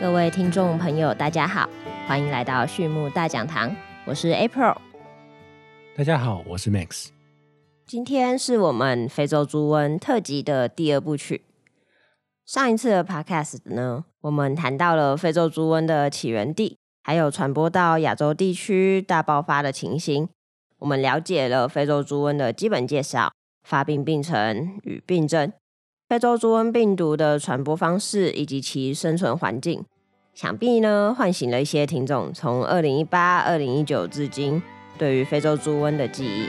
各位听众朋友，大家好，欢迎来到畜牧大讲堂，我是 April。大家好，我是 Max。今天是我们非洲猪瘟特辑的第二部曲。上一次的 Podcast 呢，我们谈到了非洲猪瘟的起源地，还有传播到亚洲地区大爆发的情形。我们了解了非洲猪瘟的基本介绍、发病病程与病症、非洲猪瘟病毒的传播方式以及其生存环境。想必呢，唤醒了一些听众从二零一八、二零一九至今对于非洲猪瘟的记忆。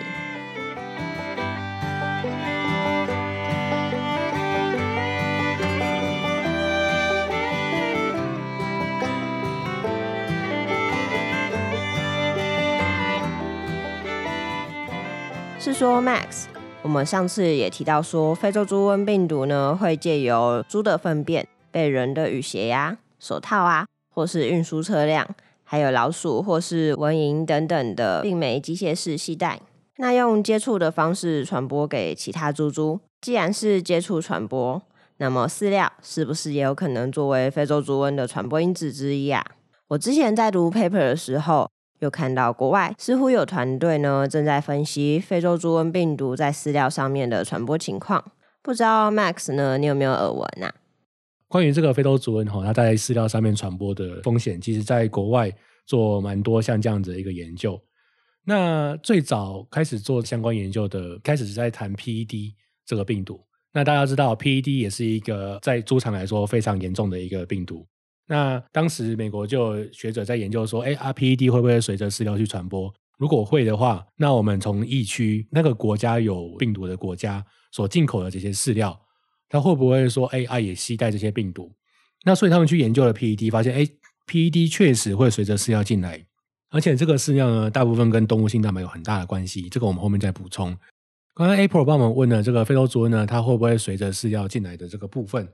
是说，Max，我们上次也提到说，非洲猪瘟病毒呢会借由猪的粪便被人的雨鞋呀、手套啊，或是运输车辆，还有老鼠或是蚊蝇等等的病媒机械式携带，那用接触的方式传播给其他猪猪。既然是接触传播，那么饲料是不是也有可能作为非洲猪瘟的传播因子之一啊？我之前在读 paper 的时候，有看到国外似乎有团队呢正在分析非洲猪瘟病毒在饲料上面的传播情况。不知道 Max 呢，你有没有耳闻啊？关于这个非洲猪瘟哈，它在饲料上面传播的风险，其实在国外做蛮多像这样子的一个研究。那最早开始做相关研究的，开始是在谈 PED 这个病毒。那大家知道 PED 也是一个在猪场来说非常严重的一个病毒。那当时美国就有学者在研究说，哎，PED 会不会随着饲料去传播？如果会的话，那我们从疫区那个国家有病毒的国家所进口的这些饲料。它会不会说，哎，啊也携带这些病毒？那所以他们去研究了 PED，发现，哎，PED 确实会随着饲料进来，而且这个饲料呢，大部分跟动物性蛋白有很大的关系。这个我们后面再补充。刚刚 April 帮我们问了这个非洲猪瘟呢，它会不会随着饲料进来的这个部分？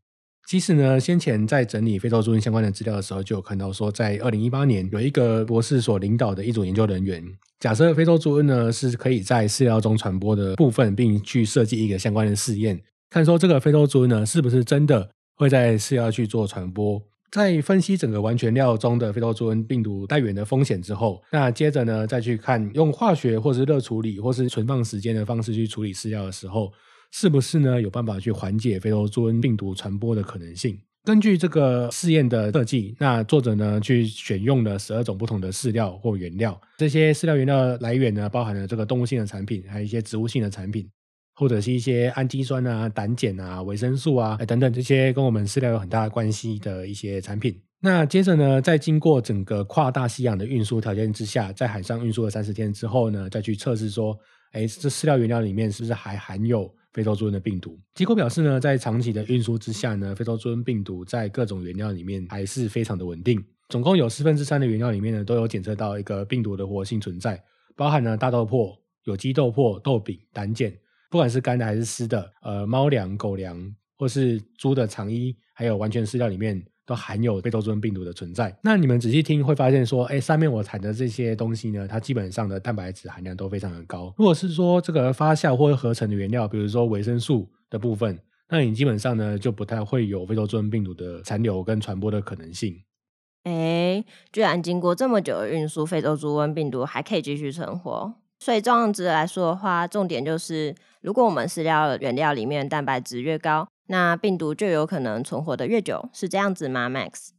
其实呢，先前在整理非洲猪瘟相关的资料的时候，就有看到说，在二零一八年有一个博士所领导的一组研究人员，假设非洲猪瘟呢是可以在饲料中传播的部分，并去设计一个相关的试验。看说这个非洲猪瘟呢，是不是真的会在饲料去做传播？在分析整个完全料中的非洲猪瘟病毒带源的风险之后，那接着呢，再去看用化学或是热处理或是存放时间的方式去处理饲料的时候，是不是呢有办法去缓解非洲猪瘟病毒传播的可能性？根据这个试验的设计，那作者呢去选用了十二种不同的饲料或原料，这些饲料原料来源呢包含了这个动物性的产品，还有一些植物性的产品。或者是一些氨基酸啊、胆碱啊、维生素啊等等这些跟我们饲料有很大的关系的一些产品。那接着呢，在经过整个跨大西洋的运输条件之下，在海上运输了三十天之后呢，再去测试说，哎，这饲料原料里面是不是还含有非洲猪瘟的病毒？结果表示呢，在长期的运输之下呢，非洲猪瘟病毒在各种原料里面还是非常的稳定。总共有四分之三的原料里面呢，都有检测到一个病毒的活性存在，包含了大豆粕、有机豆粕、豆饼、胆碱。不管是干的还是湿的，呃，猫粮、狗粮，或是猪的肠衣，还有完全饲料里面都含有非洲猪瘟病毒的存在。那你们仔细听会发现说，哎，上面我谈的这些东西呢，它基本上的蛋白质含量都非常的高。如果是说这个发酵或合成的原料，比如说维生素的部分，那你基本上呢就不太会有非洲猪瘟病毒的残留跟传播的可能性。哎，居然经过这么久的运输，非洲猪瘟病毒还可以继续存活。所以这样子来说的话，重点就是，如果我们饲料原料里面蛋白质越高，那病毒就有可能存活的越久，是这样子吗？Max？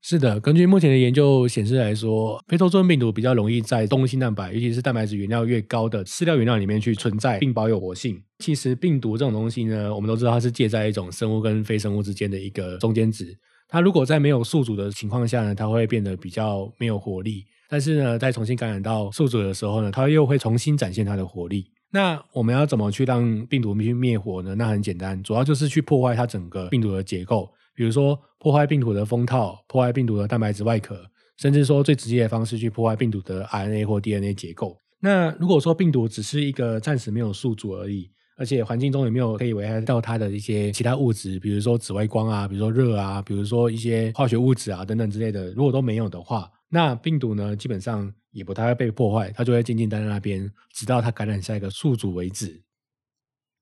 是的，根据目前的研究显示来说，非洲猪瘟病毒比较容易在动物性蛋白，尤其是蛋白质原料越高的饲料原料里面去存在，并保有活性。其实病毒这种东西呢，我们都知道它是介在一种生物跟非生物之间的一个中间值。它如果在没有宿主的情况下呢，它会变得比较没有活力。但是呢，在重新感染到宿主的时候呢，它又会重新展现它的活力。那我们要怎么去让病毒去灭活呢？那很简单，主要就是去破坏它整个病毒的结构，比如说破坏病毒的封套，破坏病毒的蛋白质外壳，甚至说最直接的方式去破坏病毒的 RNA 或 DNA 结构。那如果说病毒只是一个暂时没有宿主而已，而且环境中也没有可以危害到它的一些其他物质，比如说紫外光啊，比如说热啊，比如说一些化学物质啊等等之类的，如果都没有的话，那病毒呢基本上也不太会被破坏，它就会静静待在那边，直到它感染下一个宿主为止。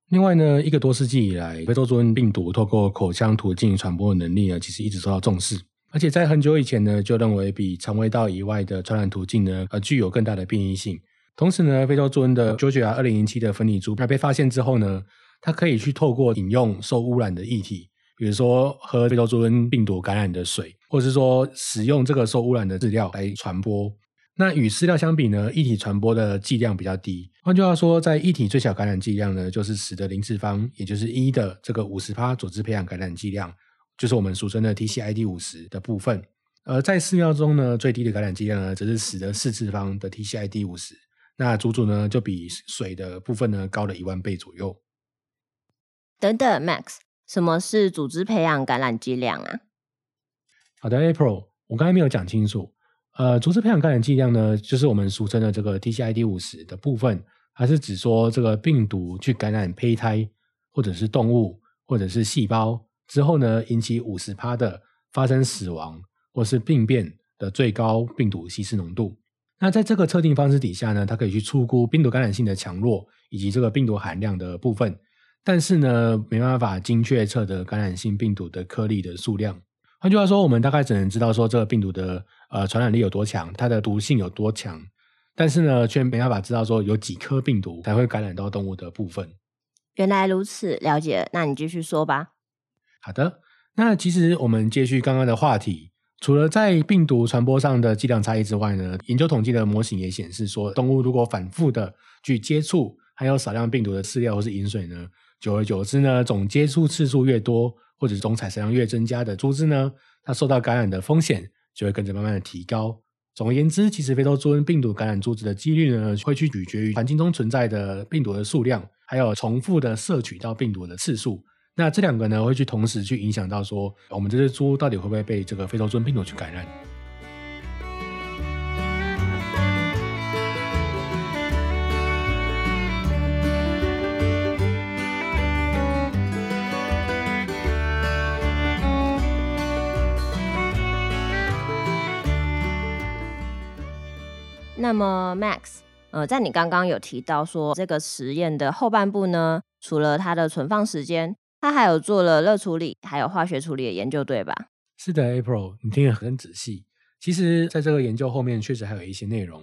另外呢，一个多世纪以来，非洲猪瘟病毒透过口腔途径传播的能力呢，其实一直受到重视。而且在很久以前呢，就认为比肠胃道以外的传染途径呢，呃，具有更大的变异性。同时呢，非洲猪瘟的 Georgia 二零零七的分离株，它被发现之后呢，它可以去透过饮用受污染的液体，比如说喝非洲猪瘟病毒感染的水，或者是说使用这个受污染的饲料来传播。那与饲料相比呢，液体传播的剂量比较低。换句话说，在液体最小感染剂量呢，就是十的零次方，也就是一的这个五十帕组织培养感染剂量，就是我们俗称的 TCID 五十的部分。而在饲料中呢，最低的感染剂量呢，则是十的四次方的 TCID 五十。那足足呢，就比水的部分呢，高了一万倍左右。等等，Max，什么是组织培养感染剂量啊？好的，April，我刚才没有讲清楚。呃，组织培养感染剂量呢，就是我们俗称的这个 TCID 五十的部分，还是指说这个病毒去感染胚胎，或者是动物，或者是细胞之后呢，引起五十趴的发生死亡或是病变的最高病毒稀释浓度。那在这个测定方式底下呢，它可以去粗估病毒感染性的强弱以及这个病毒含量的部分，但是呢，没办法精确测得感染性病毒的颗粒的数量。换句话说，我们大概只能知道说这个病毒的呃传染力有多强，它的毒性有多强，但是呢，却没办法知道说有几颗病毒才会感染到动物的部分。原来如此，了解。那你继续说吧。好的，那其实我们接续刚刚的话题，除了在病毒传播上的剂量差异之外呢，研究统计的模型也显示说，动物如果反复的去接触含有少量病毒的饲料或是饮水呢，久而久之呢，总接触次数越多。或者总采食量越增加的猪只呢，它受到感染的风险就会跟着慢慢的提高。总而言之，其实非洲猪瘟病毒感染猪只的几率呢，会去取决于环境中存在的病毒的数量，还有重复的摄取到病毒的次数。那这两个呢，会去同时去影响到说，我们这只猪到底会不会被这个非洲猪瘟病毒去感染。那么，Max，呃，在你刚刚有提到说，这个实验的后半部呢，除了它的存放时间，它还有做了热处理，还有化学处理的研究，对吧？是的，April，你听得很仔细。其实，在这个研究后面，确实还有一些内容。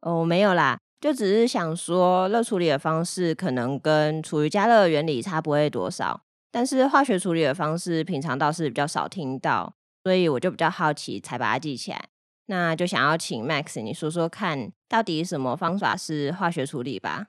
哦，没有啦，就只是想说，热处理的方式可能跟处于加热原理差不会多少，但是化学处理的方式，平常倒是比较少听到，所以我就比较好奇，才把它记起来。那就想要请 Max 你说说看，到底什么方法是化学处理吧？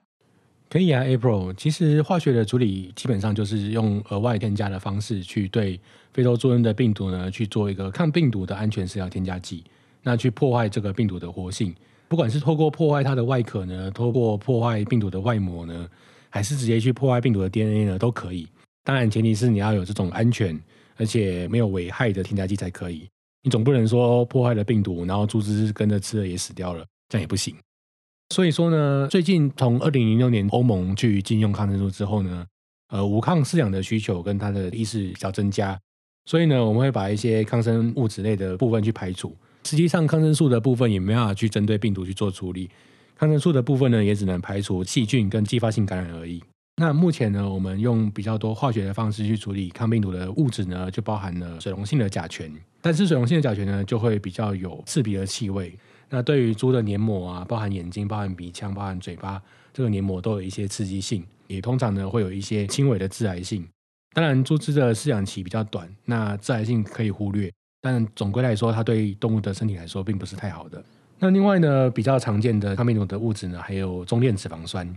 可以啊，April。其实化学的处理基本上就是用额外添加的方式去对非洲猪瘟的病毒呢去做一个抗病毒的安全饲料添加剂，那去破坏这个病毒的活性。不管是透过破坏它的外壳呢，透过破坏病毒的外膜呢，还是直接去破坏病毒的 DNA 呢，都可以。当然，前提是你要有这种安全而且没有危害的添加剂才可以。你总不能说破坏了病毒，然后猪只跟着吃了也死掉了，这样也不行。所以说呢，最近从二零零六年欧盟去禁用抗生素之后呢，呃，无抗饲养的需求跟它的意识比较增加，所以呢，我们会把一些抗生物质类的部分去排除。实际上，抗生素的部分也没办法去针对病毒去做处理，抗生素的部分呢，也只能排除细菌跟继发性感染而已。那目前呢，我们用比较多化学的方式去处理抗病毒的物质呢，就包含了水溶性的甲醛。但是水溶性的甲醛呢，就会比较有刺鼻的气味。那对于猪的黏膜啊，包含眼睛、包含鼻腔、包含嘴巴，这个黏膜都有一些刺激性，也通常呢会有一些轻微的致癌性。当然，猪只的饲养期比较短，那致癌性可以忽略。但总归来说，它对动物的身体来说并不是太好的。那另外呢，比较常见的抗病毒的物质呢，还有中链脂肪酸。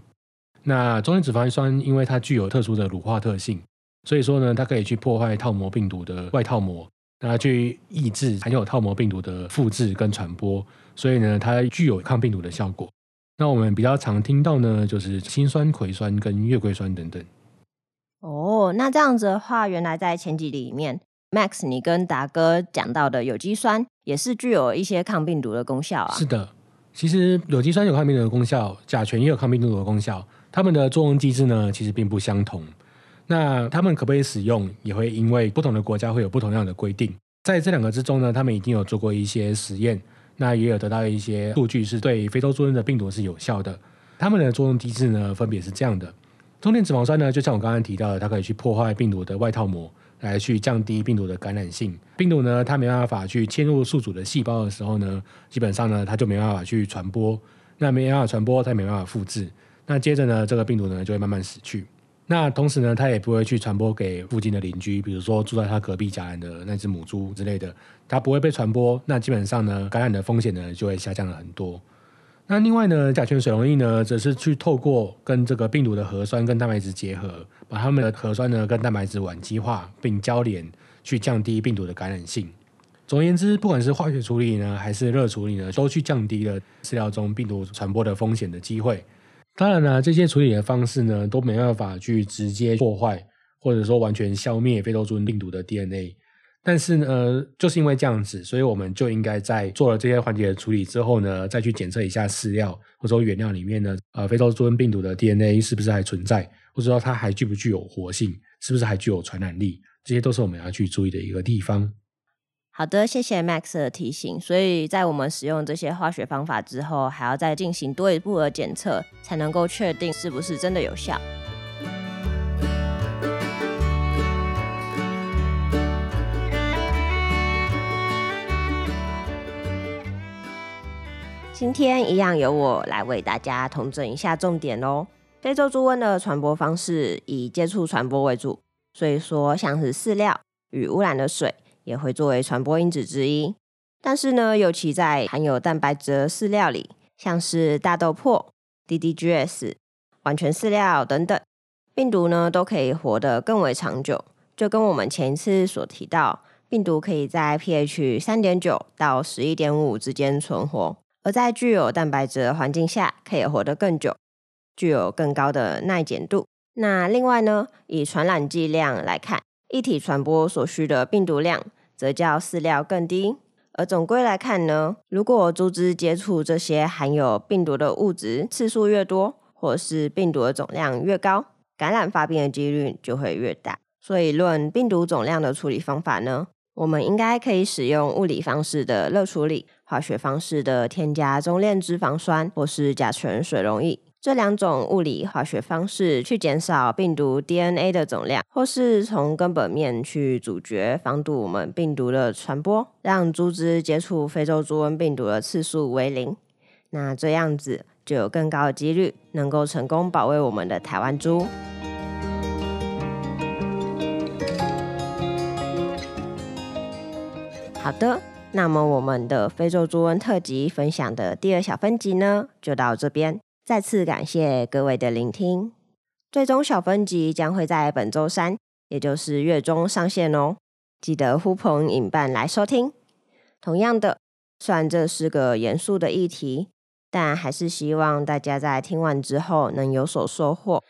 那中性脂肪酸因为它具有特殊的乳化特性，所以说呢，它可以去破坏套膜病毒的外套膜，那去抑制含有套膜病毒的复制跟传播，所以呢，它具有抗病毒的效果。那我们比较常听到呢，就是辛酸葵酸跟月桂酸等等。哦，那这样子的话，原来在前几里面，Max 你跟达哥讲到的有机酸也是具有一些抗病毒的功效啊。是的，其实有机酸有抗病毒的功效，甲醛也有抗病毒的功效，它们的作用机制呢其实并不相同。那它们可不可以使用，也会因为不同的国家会有不同样的规定。在这两个之中呢，他们已经有做过一些实验，那也有得到一些数据是对非洲猪瘟的病毒是有效的。它们的作用机制呢，分别是这样的：中链脂肪酸呢，就像我刚刚提到的，它可以去破坏病毒的外套膜，来去降低病毒的感染性。病毒呢，它没办法去侵入宿主的细胞的时候呢，基本上呢，它就没办法去传播。那没办法传播，它也没办法复制。那接着呢，这个病毒呢，就会慢慢死去。那同时呢，它也不会去传播给附近的邻居，比如说住在他隔壁家人的那只母猪之类的，它不会被传播。那基本上呢，感染的风险呢就会下降了很多。那另外呢，甲醛水溶液呢，则是去透过跟这个病毒的核酸跟蛋白质结合，把它们的核酸呢跟蛋白质烷基化并交联，去降低病毒的感染性。总而言之，不管是化学处理呢，还是热处理呢，都去降低了饲料中病毒传播的风险的机会。当然呢，这些处理的方式呢，都没办法去直接破坏，或者说完全消灭非洲猪瘟病毒的 DNA。但是呢，就是因为这样子，所以我们就应该在做了这些环节的处理之后呢，再去检测一下饲料或者说原料里面呢，呃，非洲猪瘟病毒的 DNA 是不是还存在，或者说它还具不具有活性，是不是还具有传染力，这些都是我们要去注意的一个地方。好的，谢谢 Max 的提醒。所以在我们使用这些化学方法之后，还要再进行多一步的检测，才能够确定是不是真的有效。今天一样由我来为大家统整一下重点哦。非洲猪瘟的传播方式以接触传播为主，所以说像是饲料与污染的水。也会作为传播因子之一，但是呢，尤其在含有蛋白质的饲料里，像是大豆粕、DDGS、完全饲料等等，病毒呢都可以活得更为长久。就跟我们前一次所提到，病毒可以在 pH 三点九到十一点五之间存活，而在具有蛋白质的环境下，可以活得更久，具有更高的耐碱度。那另外呢，以传染剂量来看。一体传播所需的病毒量则较饲料更低，而总归来看呢，如果猪只接触这些含有病毒的物质次数越多，或是病毒的总量越高，感染发病的几率就会越大。所以，论病毒总量的处理方法呢，我们应该可以使用物理方式的热处理，化学方式的添加中链脂肪酸或是甲醛水溶液。这两种物理化学方式去减少病毒 DNA 的总量，或是从根本面去阻绝、防堵我们病毒的传播，让猪只接触非洲猪瘟病毒的次数为零。那这样子就有更高的几率能够成功保卫我们的台湾猪。好的，那么我们的非洲猪瘟特辑分享的第二小分集呢，就到这边。再次感谢各位的聆听，最终小分集将会在本周三，也就是月中上线哦。记得呼朋引伴来收听。同样的，虽然这是个严肃的议题，但还是希望大家在听完之后能有所收获。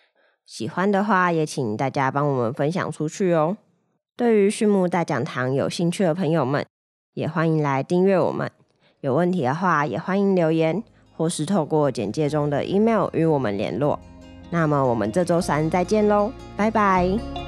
喜欢的话，也请大家帮我们分享出去哦。对于畜牧大讲堂有兴趣的朋友们，也欢迎来订阅我们。有问题的话，也欢迎留言。或是透过简介中的 email 与我们联络。那么我们这周三再见喽，拜拜。